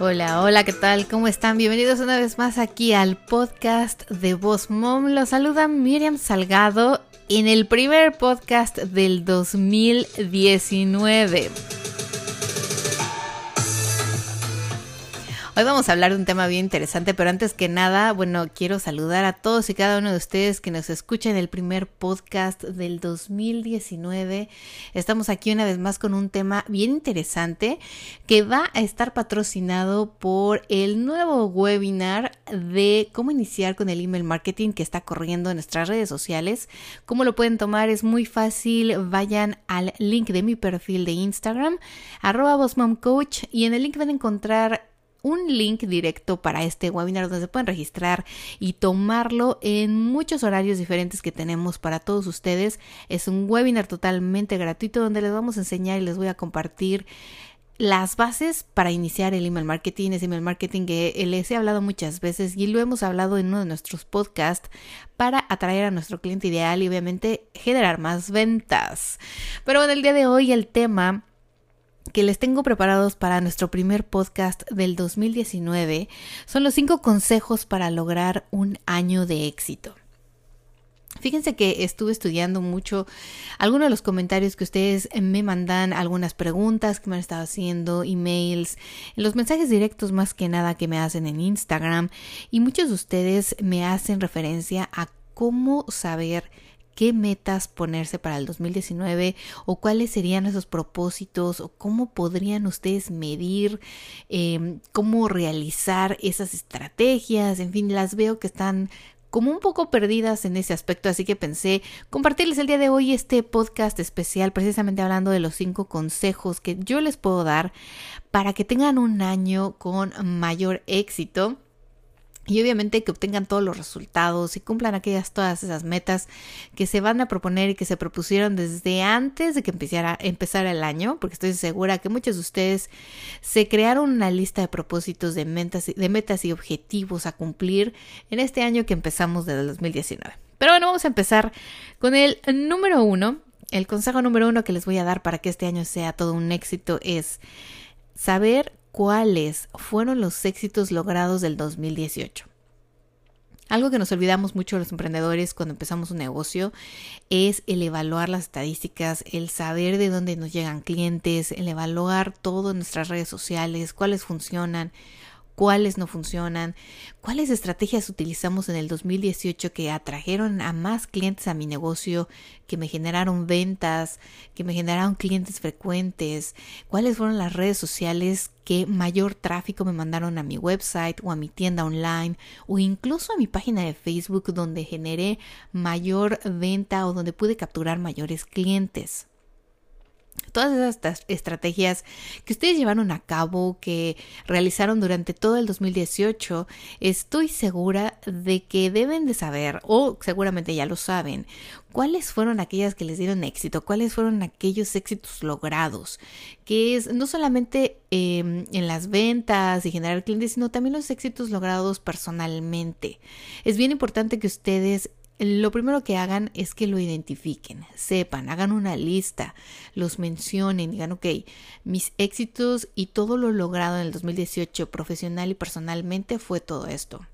Hola, hola, ¿qué tal? ¿Cómo están? Bienvenidos una vez más aquí al podcast de Voz Mom. Los saluda Miriam Salgado en el primer podcast del 2019. Hoy vamos a hablar de un tema bien interesante, pero antes que nada, bueno, quiero saludar a todos y cada uno de ustedes que nos escuchan el primer podcast del 2019. Estamos aquí una vez más con un tema bien interesante que va a estar patrocinado por el nuevo webinar de cómo iniciar con el email marketing que está corriendo en nuestras redes sociales. ¿Cómo lo pueden tomar? Es muy fácil. Vayan al link de mi perfil de Instagram, arroba y en el link van a encontrar un link directo para este webinar donde se pueden registrar y tomarlo en muchos horarios diferentes que tenemos para todos ustedes. Es un webinar totalmente gratuito donde les vamos a enseñar y les voy a compartir las bases para iniciar el email marketing, ese email marketing que les he hablado muchas veces y lo hemos hablado en uno de nuestros podcasts para atraer a nuestro cliente ideal y obviamente generar más ventas. Pero en el día de hoy el tema que les tengo preparados para nuestro primer podcast del 2019 son los cinco consejos para lograr un año de éxito. Fíjense que estuve estudiando mucho algunos de los comentarios que ustedes me mandan, algunas preguntas que me han estado haciendo, emails, los mensajes directos más que nada que me hacen en Instagram y muchos de ustedes me hacen referencia a cómo saber qué metas ponerse para el 2019 o cuáles serían esos propósitos o cómo podrían ustedes medir, em, cómo realizar esas estrategias, en fin, las veo que están como un poco perdidas en ese aspecto, así que pensé compartirles el día de hoy este podcast especial precisamente hablando de los cinco consejos que yo les puedo dar para que tengan un año con mayor éxito y obviamente que obtengan todos los resultados y cumplan aquellas todas esas metas que se van a proponer y que se propusieron desde antes de que empezara, empezara el año, porque estoy segura que muchos de ustedes se crearon una lista de propósitos de metas, de metas y objetivos a cumplir en este año que empezamos desde el 2019. Pero bueno, vamos a empezar con el número uno. El consejo número uno que les voy a dar para que este año sea todo un éxito es saber cuáles fueron los éxitos logrados del 2018. Algo que nos olvidamos mucho los emprendedores cuando empezamos un negocio es el evaluar las estadísticas, el saber de dónde nos llegan clientes, el evaluar todo en nuestras redes sociales, cuáles funcionan, cuáles no funcionan, cuáles estrategias utilizamos en el 2018 que atrajeron a más clientes a mi negocio, que me generaron ventas, que me generaron clientes frecuentes, cuáles fueron las redes sociales que mayor tráfico me mandaron a mi website o a mi tienda online o incluso a mi página de Facebook donde generé mayor venta o donde pude capturar mayores clientes todas estas estrategias que ustedes llevaron a cabo, que realizaron durante todo el 2018, estoy segura de que deben de saber, o seguramente ya lo saben, cuáles fueron aquellas que les dieron éxito, cuáles fueron aquellos éxitos logrados, que es no solamente em, en las ventas y generar clientes, sino también los éxitos logrados personalmente. Es bien importante que ustedes lo primero que hagan es que lo identifiquen, sepan, hagan una lista, los mencionen, digan, ok, mis éxitos y todo lo logrado en el 2018 profesional y personalmente fue todo esto.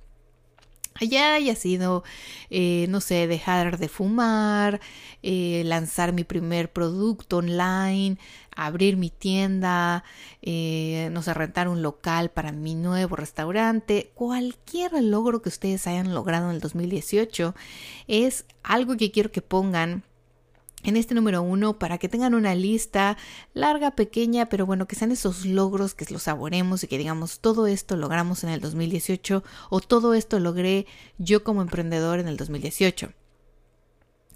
Allá haya sido, eh, no sé, dejar de fumar, eh, lanzar mi primer producto online, abrir mi tienda, eh, no sé, rentar un local para mi nuevo restaurante, cualquier logro que ustedes hayan logrado en el 2018 es algo que quiero que pongan en este número uno para que tengan una lista larga, pequeña, pero bueno, que sean esos logros que los saboremos y que digamos todo esto logramos en el 2018 o todo esto logré yo como emprendedor en el 2018.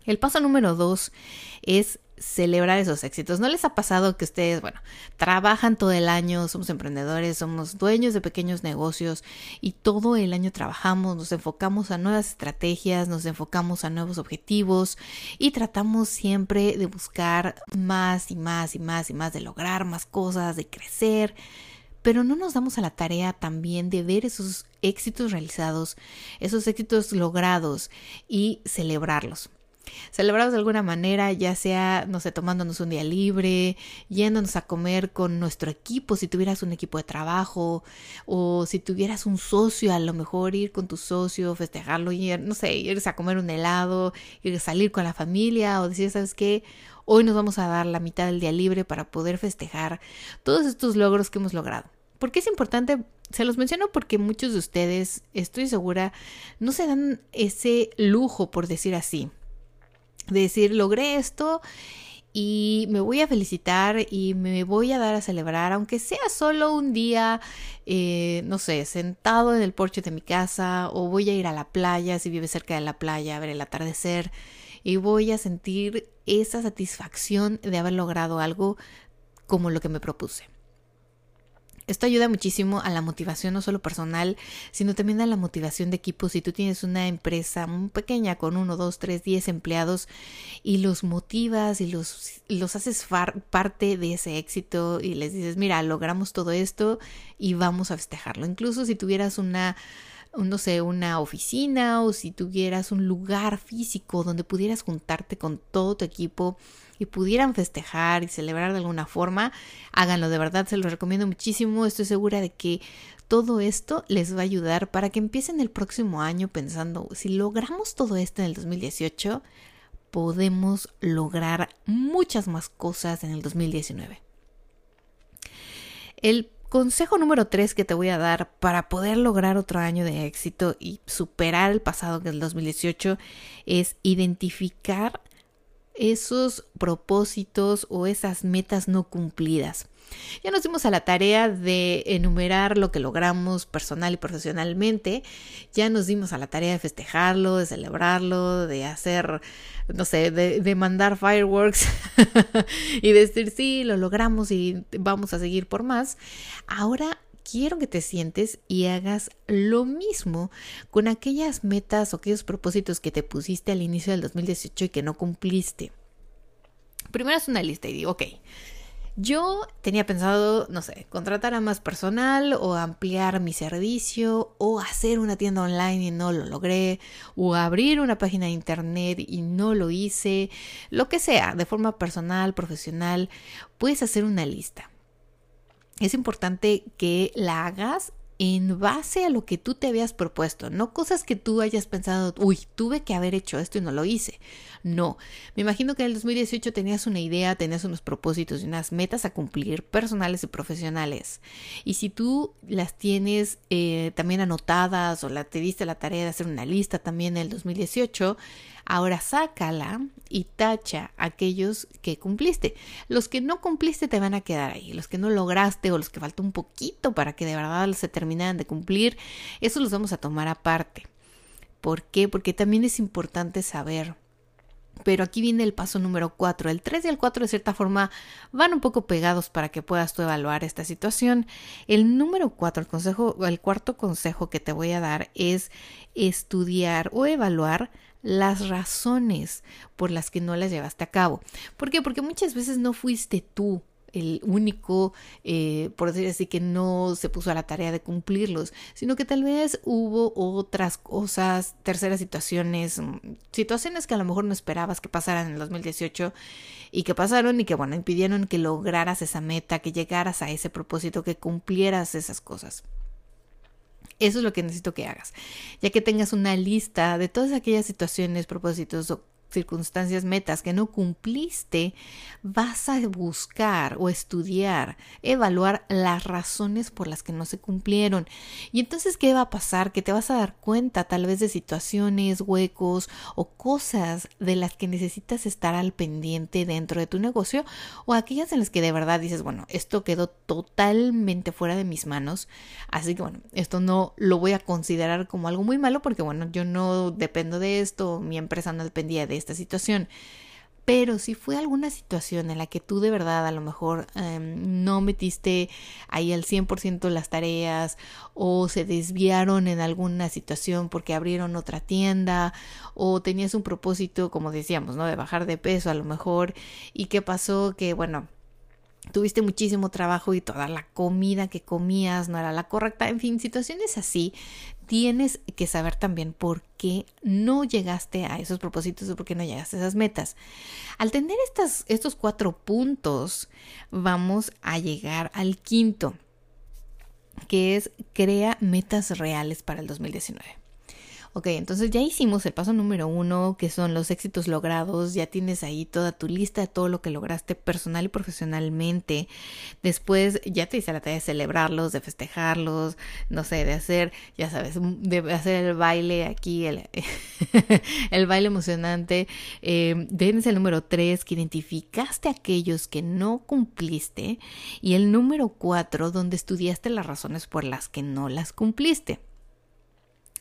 El paso número dos es celebrar esos éxitos. ¿No les ha pasado que ustedes, bueno, trabajan todo el año, somos emprendedores, somos dueños de pequeños negocios y todo el año trabajamos, nos enfocamos a nuevas estrategias, nos enfocamos a nuevos objetivos y tratamos siempre de buscar más y más y más y más, de lograr más cosas, de crecer? Pero no nos damos a la tarea también de ver esos éxitos realizados, esos éxitos logrados y celebrarlos celebramos de alguna manera, ya sea, no sé, tomándonos un día libre, yéndonos a comer con nuestro equipo, si tuvieras un equipo de trabajo, o si tuvieras un socio, a lo mejor ir con tu socio, festejarlo, ir, no sé, irse a comer un helado, ir a salir con la familia, o decir, ¿sabes qué? Hoy nos vamos a dar la mitad del día libre para poder festejar todos estos logros que hemos logrado. ¿Por qué es importante? Se los menciono porque muchos de ustedes, estoy segura, no se dan ese lujo, por decir así, decir, logré esto y me voy a felicitar y me voy a dar a celebrar, aunque sea solo un día, eh, no sé, sentado en el porche de mi casa o voy a ir a la playa, si vive cerca de la playa, a ver el atardecer y voy a sentir esa satisfacción de haber logrado algo como lo que me propuse. Esto ayuda muchísimo a la motivación no solo personal, sino también a la motivación de equipo. Si tú tienes una empresa muy pequeña con uno, dos, tres, diez empleados y los motivas y los, los haces parte de ese éxito y les dices, mira, logramos todo esto y vamos a festejarlo. Incluso si tuvieras una no sé, una oficina o si tuvieras un lugar físico donde pudieras juntarte con todo tu equipo y pudieran festejar y celebrar de alguna forma, háganlo, de verdad se los recomiendo muchísimo, estoy segura de que todo esto les va a ayudar para que empiecen el próximo año pensando, si logramos todo esto en el 2018, podemos lograr muchas más cosas en el 2019. El consejo número 3 que te voy a dar para poder lograr otro año de éxito y superar el pasado que es el 2018 es identificar esos propósitos o esas metas no cumplidas. Ya nos dimos a la tarea de enumerar lo que logramos personal y profesionalmente. Ya nos dimos a la tarea de festejarlo, de celebrarlo, de hacer, no sé, de, mandar fireworks y decir, sí, lo logramos y vamos a seguir por más. Ahora quiero que te sientes y hagas lo mismo con aquellas metas o aquellos propósitos que te pusiste al inicio del 2018 y que no cumpliste. Primero es una lista y digo, ok, yo tenía pensado, no sé, contratar a más personal o ampliar mi servicio o hacer una tienda online y no lo logré o abrir una página de internet y no lo hice, lo que sea, de forma personal, profesional, puedes hacer una lista es importante que la hagas en base a lo que tú te habías propuesto, no cosas que tú hayas pensado, uy, tuve que haber hecho esto y no lo hice. No, me imagino que en el 2018 tenías una idea, tenías unos propósitos y unas metas a cumplir personales y profesionales. Y si tú las tienes eh, también anotadas o la, te diste la tarea de hacer una lista también en el 2018, Ahora sácala y tacha aquellos que cumpliste. Los que no cumpliste te van a quedar ahí. Los que no lograste o los que faltó un poquito para que de verdad se terminaran de cumplir, eso los vamos a tomar aparte. ¿Por qué? Porque también es importante saber pero aquí viene el paso número 4. El 3 y el 4 de cierta forma van un poco pegados para que puedas tú evaluar esta situación. El número 4, el consejo, el cuarto consejo que te voy a dar es estudiar o evaluar las razones por las que no las llevaste a cabo. ¿Por qué? Porque muchas veces no fuiste tú el único, eh, por decir así, que no se puso a la tarea de cumplirlos, sino que tal vez hubo otras cosas, terceras situaciones, mm, situaciones que a lo mejor no esperabas que pasaran en el 2018 y que pasaron y que, bueno, impidieron que lograras esa meta, que llegaras a ese propósito, que cumplieras esas cosas. Eso es lo que necesito que hagas, ya que tengas una lista de todas aquellas situaciones, propósitos o circunstancias, metas que no cumpliste, vas a buscar o estudiar, evaluar las razones por las que no se cumplieron. Y entonces, ¿qué va a pasar? Que te vas a dar cuenta tal vez de situaciones, huecos o cosas de las que necesitas estar al pendiente dentro de tu negocio o aquellas en las que de verdad dices, bueno, esto quedó totalmente fuera de mis manos, así que bueno, esto no lo voy a considerar como algo muy malo porque bueno, yo no dependo de esto, mi empresa no dependía de esta situación. Pero si fue alguna situación en la que tú de verdad a lo mejor em, no metiste ahí al 100% las tareas o se desviaron en alguna situación porque abrieron otra tienda o tenías un propósito, como decíamos, ¿no? De bajar de peso a lo mejor y qué pasó que, bueno, tuviste muchísimo trabajo y toda la comida que comías no era la correcta, en fin, situaciones así, tienes que saber también por qué no llegaste a esos propósitos o por qué no llegaste a esas metas. Al tener estas, estos cuatro puntos, vamos a llegar al quinto, que es crea metas reales para el 2019. Ok, entonces ya hicimos el paso número uno, que son los éxitos logrados. Ya tienes ahí toda tu lista de todo lo que lograste personal y profesionalmente. Después ya te hice la tarea de celebrarlos, de festejarlos, no sé, de hacer, ya sabes, de hacer el baile aquí, el, baile emocionante. Eh, tienes el número tres, que identificaste aquellos que no cumpliste. Y el número cuatro, donde estudiaste las razones por las que no las cumpliste.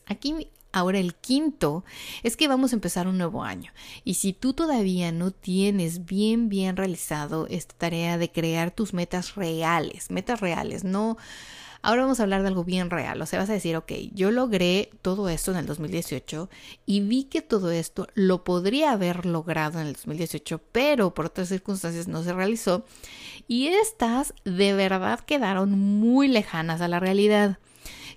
Aquí Ahora el quinto es que vamos a empezar un nuevo año y si tú todavía no tienes bien bien realizado esta tarea de crear tus metas reales, metas reales, no Ahora vamos a hablar de algo bien real. O sea, vas a decir, ok, yo logré todo esto en el 2018 y vi que todo esto lo podría haber logrado en el 2018, pero por otras circunstancias no se realizó. Y estas de verdad quedaron muy lejanas a la realidad.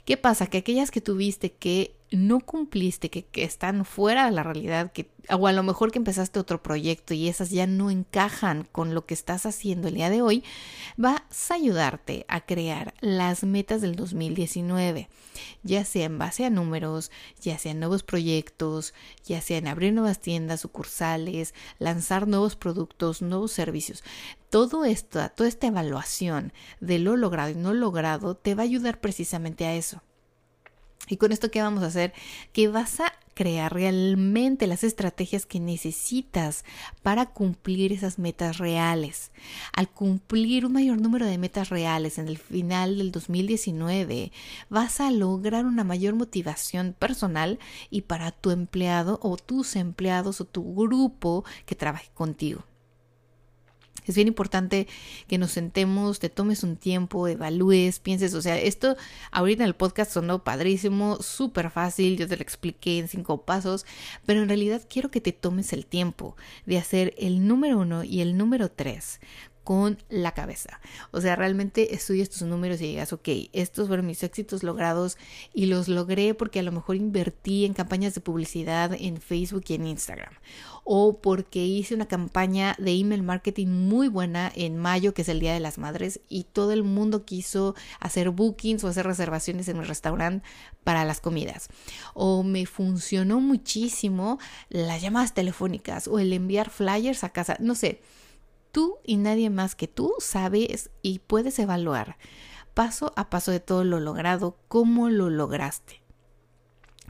¿Qué pasa? Que aquellas que tuviste que no cumpliste, que, están fuera de la realidad, que, o a lo mejor que empezaste otro proyecto y esas ya no encajan con lo que estás haciendo el día de hoy, vas a ayudarte a crear las metas del 2019, ya sea en base a números, ya sea en nuevos proyectos, ya sea en abrir nuevas tiendas, sucursales, lanzar nuevos productos, nuevos servicios. Todo esto, toda esta evaluación de lo logrado y no logrado te va a ayudar precisamente a eso. Y con esto, ¿qué vamos a hacer? Que vas a crear realmente las estrategias que necesitas para cumplir esas metas reales. Al cumplir un mayor número de metas reales en el final del 2019, vas a lograr una mayor motivación personal y para tu empleado o tus empleados o tu grupo que trabaje contigo. Es bien importante que nos sentemos, te tomes un tiempo, evalúes, pienses, o sea, esto ahorita en el podcast sonó padrísimo, súper fácil, yo te lo expliqué en cinco pasos, pero en realidad quiero que te tomes el tiempo de hacer el número uno y el número tres con la cabeza. O sea, realmente estudias tus números y digas, ok, estos fueron mis éxitos logrados y los logré porque a lo mejor invertí en campañas de publicidad en Facebook y en Instagram. O porque hice una campaña de email marketing muy buena en mayo, que es el Día de las Madres, y todo el mundo quiso hacer bookings o hacer reservaciones en mi restaurante para las comidas. O me funcionó muchísimo las llamadas telefónicas o el enviar flyers a casa. No sé Tú y nadie más que tú sabes y puedes evaluar paso a paso de todo lo logrado, cómo lo lograste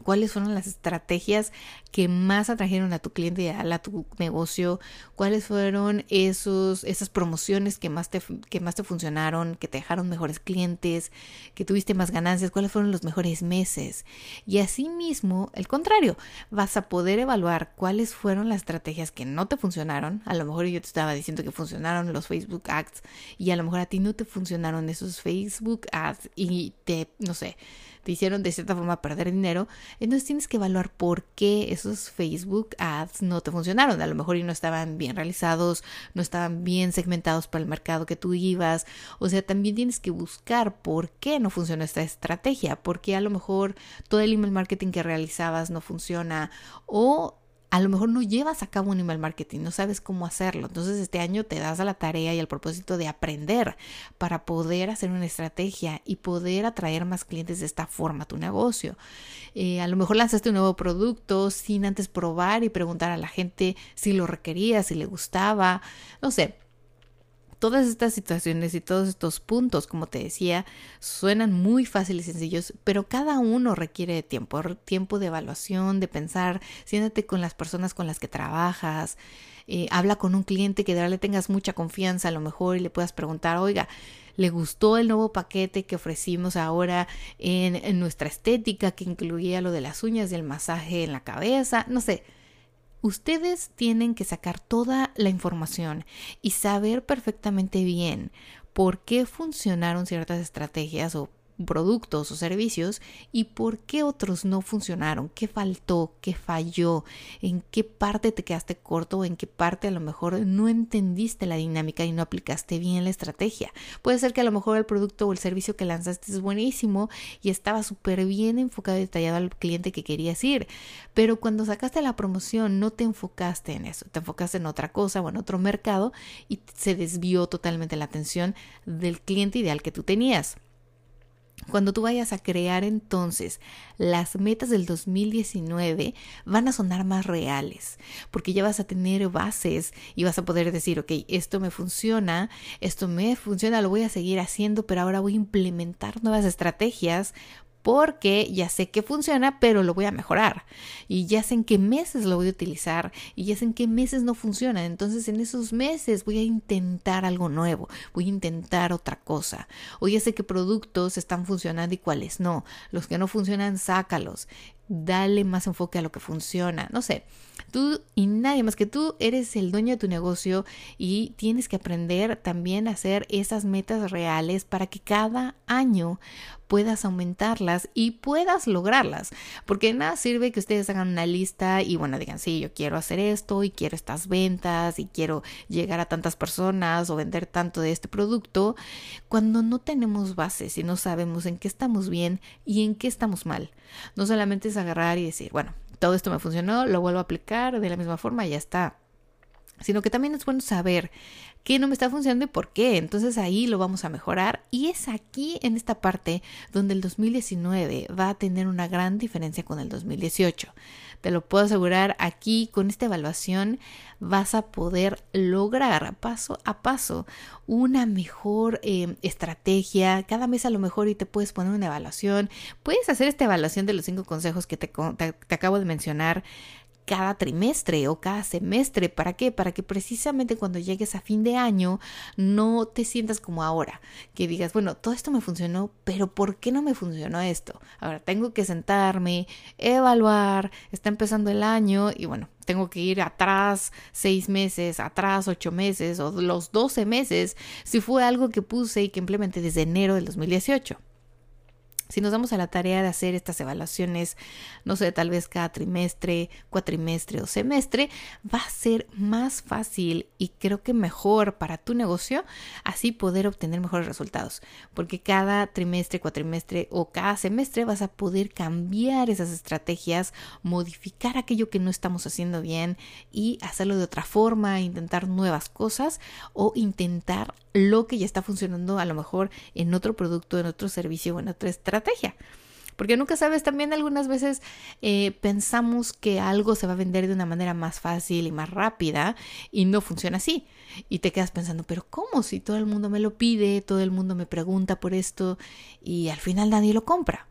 cuáles fueron las estrategias que más atrajeron a tu cliente ideal, a tu negocio, cuáles fueron esos, esas promociones que más, te, que más te funcionaron, que te dejaron mejores clientes, que tuviste más ganancias, cuáles fueron los mejores meses. Y asimismo, el contrario, vas a poder evaluar cuáles fueron las estrategias que no te funcionaron. A lo mejor yo te estaba diciendo que funcionaron los Facebook Ads y a lo mejor a ti no te funcionaron esos Facebook Ads y te, no sé, te hicieron de cierta forma perder dinero, entonces tienes que evaluar por qué esos Facebook ads no te funcionaron. A lo mejor y no estaban bien realizados, no estaban bien segmentados para el mercado que tú ibas. O sea, también tienes que buscar por qué no funcionó esta estrategia, por qué a lo mejor todo el email marketing que realizabas no funciona o a lo mejor no llevas a cabo un email marketing, no sabes cómo hacerlo. Entonces este año te das a la tarea y al propósito de aprender para poder hacer una estrategia y poder atraer más clientes de esta forma a tu negocio. Eh, a lo mejor lanzaste un nuevo producto sin antes probar y preguntar a la gente si lo requería, si le gustaba, no sé todas estas situaciones y todos estos puntos, como te decía, suenan muy fáciles y sencillos, pero cada uno requiere tiempo, tiempo de evaluación, de pensar, siéntate con las personas con las que trabajas, eh, habla con un cliente que de le tengas mucha confianza a lo mejor y le puedas preguntar, oiga, ¿le gustó el nuevo paquete que ofrecimos ahora en, en nuestra estética que incluía lo de las uñas y el masaje en la cabeza? No sé Ustedes tienen que sacar toda la información y saber perfectamente bien por qué funcionaron ciertas estrategias o productos o servicios y por qué otros no funcionaron, qué faltó, qué falló, en qué parte te quedaste corto en qué parte a lo mejor no entendiste la dinámica y no aplicaste bien la estrategia. Puede ser que a lo mejor el producto o el servicio que lanzaste es buenísimo y estaba súper bien enfocado y detallado al cliente que querías ir, pero cuando sacaste la promoción no te enfocaste en eso, te enfocaste en otra cosa o en otro mercado y se desvió totalmente la atención del cliente ideal que tú tenías. Cuando tú vayas a crear entonces las metas del 2019 van a sonar más reales porque ya vas a tener bases y vas a poder decir, ok, esto me funciona, esto me funciona, lo voy a seguir haciendo, pero ahora voy a implementar nuevas estrategias porque ya sé que funciona, pero lo voy a mejorar. Y ya sé en qué meses lo voy a utilizar y ya sé en qué meses no funciona. Entonces en esos meses voy a intentar algo nuevo, voy a intentar otra cosa. O ya sé qué productos están funcionando y cuáles no. Los que no funcionan, sácalos. Dale más enfoque a lo que funciona. No sé, tú y nadie más que tú eres el dueño de tu negocio y tienes que aprender también a hacer esas metas reales para que cada año puedas aumentarlas y puedas lograrlas. Porque nada sirve que ustedes hagan una lista y bueno, digan, sí, yo quiero hacer esto y quiero estas ventas y quiero llegar a tantas personas o vender tanto de este producto, cuando no tenemos bases y no sabemos en qué estamos bien y en qué estamos mal. No solamente es agarrar y decir, bueno, todo esto me funcionó, lo vuelvo a aplicar de la misma forma y ya está sino que también es bueno saber qué no me está funcionando y por qué. Entonces ahí lo vamos a mejorar y es aquí en esta parte donde el 2019 va a tener una gran diferencia con el 2018. Te lo puedo asegurar, aquí con esta evaluación vas a poder lograr paso a paso una mejor eh, estrategia. Cada mes a lo mejor y te puedes poner una evaluación. Puedes hacer esta evaluación de los cinco consejos que te, te acabo de mencionar cada trimestre o cada semestre. ¿Para qué? Para que precisamente cuando llegues a fin de año no te sientas como ahora, que digas, bueno, todo esto me funcionó, pero ¿por qué no me funcionó esto? Ahora tengo que sentarme, evaluar, está empezando el año y bueno, tengo que ir atrás seis meses, atrás ocho meses o los doce meses si fue algo que puse y que implementé desde enero del 2018. Si nos damos a la tarea de hacer estas evaluaciones, no sé, tal vez cada trimestre, cuatrimestre o semestre, va a ser más fácil y creo que mejor para tu negocio, así poder obtener mejores resultados. Porque cada trimestre, cuatrimestre o cada semestre vas a poder cambiar esas estrategias, modificar aquello que no estamos haciendo bien y hacerlo de otra forma, intentar nuevas cosas o intentar lo que ya está funcionando a lo mejor en otro producto, en otro servicio o en otra estrategia. Porque nunca sabes, también algunas veces eh, pensamos que algo se va a vender de una manera más fácil y más rápida y no funciona así. Y te quedas pensando, pero ¿cómo? Si todo el mundo me lo pide, todo el mundo me pregunta por esto y al final nadie lo compra.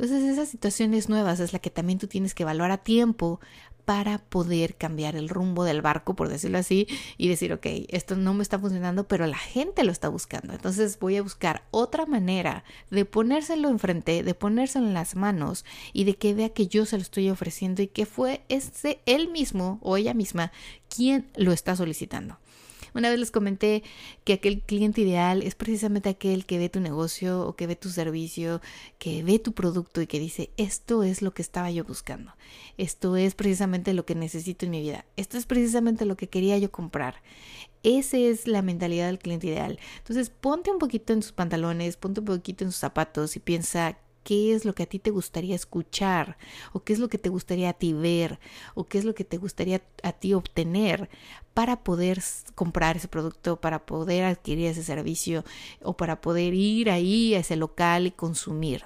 Entonces esas situaciones nuevas es la que también tú tienes que evaluar a tiempo para poder cambiar el rumbo del barco, por decirlo así, y decir, ok, esto no me está funcionando, pero la gente lo está buscando. Entonces voy a buscar otra manera de ponérselo enfrente, de ponérselo en las manos y de que vea que yo se lo estoy ofreciendo y que fue ese él mismo o ella misma quien lo está solicitando. Una vez les comenté que aquel cliente ideal es precisamente aquel que ve tu negocio o que ve tu servicio, que ve tu producto y que dice, esto es lo que estaba yo buscando, esto es precisamente lo que necesito en mi vida, esto es precisamente lo que quería yo comprar. Esa es la mentalidad del cliente ideal. Entonces, ponte un poquito en sus pantalones, ponte un poquito en sus zapatos y piensa qué es lo que a ti te gustaría escuchar, o qué es lo que te gustaría a ti ver, o qué es lo que te gustaría a ti obtener para poder comprar ese producto, para poder adquirir ese servicio o para poder ir ahí a ese local y consumir.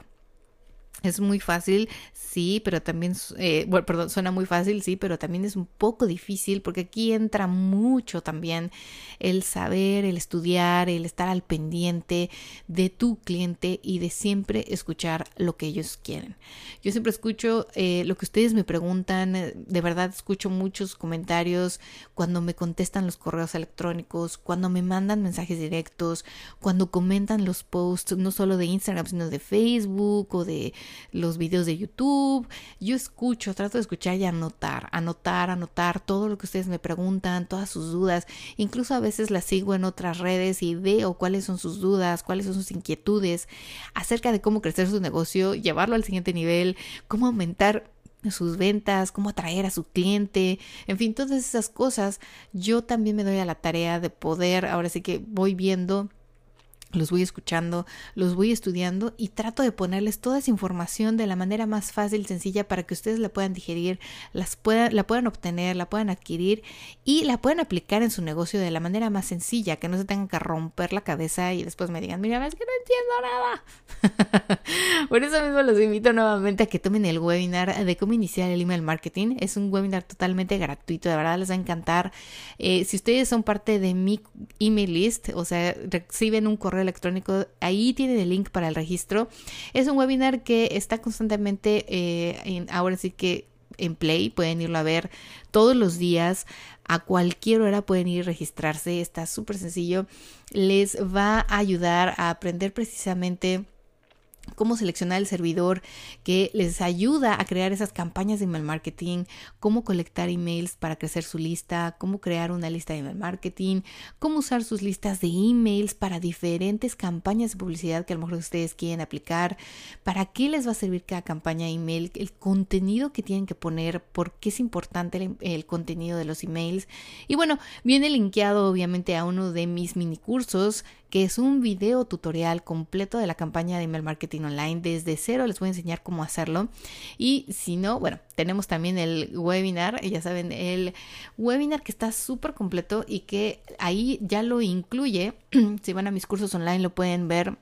Es muy fácil, sí, pero también, eh, bueno, perdón, suena muy fácil, sí, pero también es un poco difícil porque aquí entra mucho también el saber, el estudiar, el estar al pendiente de tu cliente y de siempre escuchar lo que ellos quieren. Yo siempre escucho eh, lo que ustedes me preguntan, de verdad escucho muchos comentarios cuando me contestan los correos electrónicos, cuando me mandan mensajes directos, cuando comentan los posts, no solo de Instagram, sino de Facebook o de los videos de YouTube. Yo escucho, trato de escuchar y anotar, anotar, anotar todo lo que ustedes me preguntan, todas sus dudas. Incluso a veces las sigo en otras redes y veo cuáles son sus dudas, cuáles son sus inquietudes acerca de cómo crecer su negocio, llevarlo al siguiente nivel, cómo aumentar sus ventas, cómo atraer a su cliente, en fin, todas esas cosas, yo también me doy a la tarea de poder, ahora sí que voy viendo los voy escuchando, los voy estudiando y trato de ponerles toda esa información de la manera más fácil, y sencilla para que ustedes la puedan digerir, las puedan, la puedan obtener, la puedan adquirir y la puedan aplicar en su negocio de la manera más sencilla, que no se tengan que romper la cabeza y después me digan, mira, es que no entiendo nada. Por eso mismo los invito nuevamente a que tomen el webinar de cómo iniciar el email marketing. Es un webinar totalmente gratuito, de verdad les va a encantar. Eh, si ustedes son parte de mi email list, o sea, reciben un correo electrónico, ahí tiene el link para el registro. Es un webinar que está constantemente, eh, en, ahora sí que en Play, pueden irlo a ver todos los días, a cualquier hora pueden ir a registrarse, está súper sencillo, les va a ayudar a aprender precisamente cómo seleccionar el servidor que les ayuda a crear esas campañas de email marketing, cómo colectar emails para crecer su lista, cómo crear una lista de email marketing, cómo usar sus listas de emails para diferentes campañas de publicidad que a lo mejor ustedes quieren aplicar, para qué les va a servir cada campaña email, el contenido que tienen que poner, por qué es importante el, el contenido de los emails. Y bueno, viene linkeado obviamente a uno de mis mini cursos que es un video tutorial completo de la campaña de email marketing online. Desde cero les voy a enseñar cómo hacerlo. Y si no, bueno, tenemos también el webinar, ya saben, el webinar que está súper completo y que ahí ya lo incluye. si van a mis cursos online lo pueden ver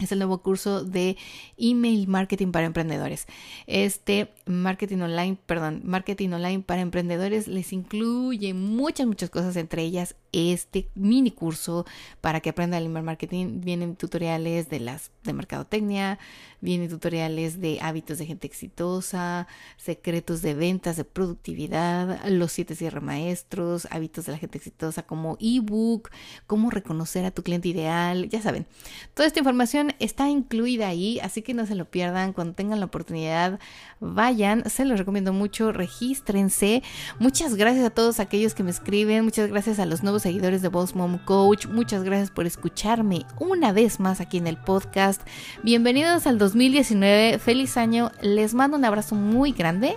es el nuevo curso de email marketing para emprendedores. Este marketing online, perdón, marketing online para emprendedores les incluye muchas, muchas cosas, entre ellas este mini curso para que aprendan el email marketing. Vienen tutoriales de las de mercadotecnia, vienen tutoriales de hábitos de gente exitosa, secretos de ventas, de productividad, los siete cierre maestros, hábitos de la gente exitosa como ebook, cómo reconocer a tu cliente ideal, ya saben. Toda esta información está incluida ahí, así que no se lo pierdan. Cuando tengan la oportunidad, vayan. Se los recomiendo mucho. Regístrense. Muchas gracias a todos aquellos que me escriben. Muchas gracias a los nuevos seguidores de Boss Mom Coach. Muchas gracias por escucharme una vez más aquí en el podcast. Bienvenidos al 2019. Feliz año. Les mando un abrazo muy grande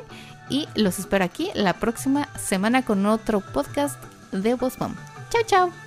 y los espero aquí la próxima semana con otro podcast de Boss Mom. Chao, chao.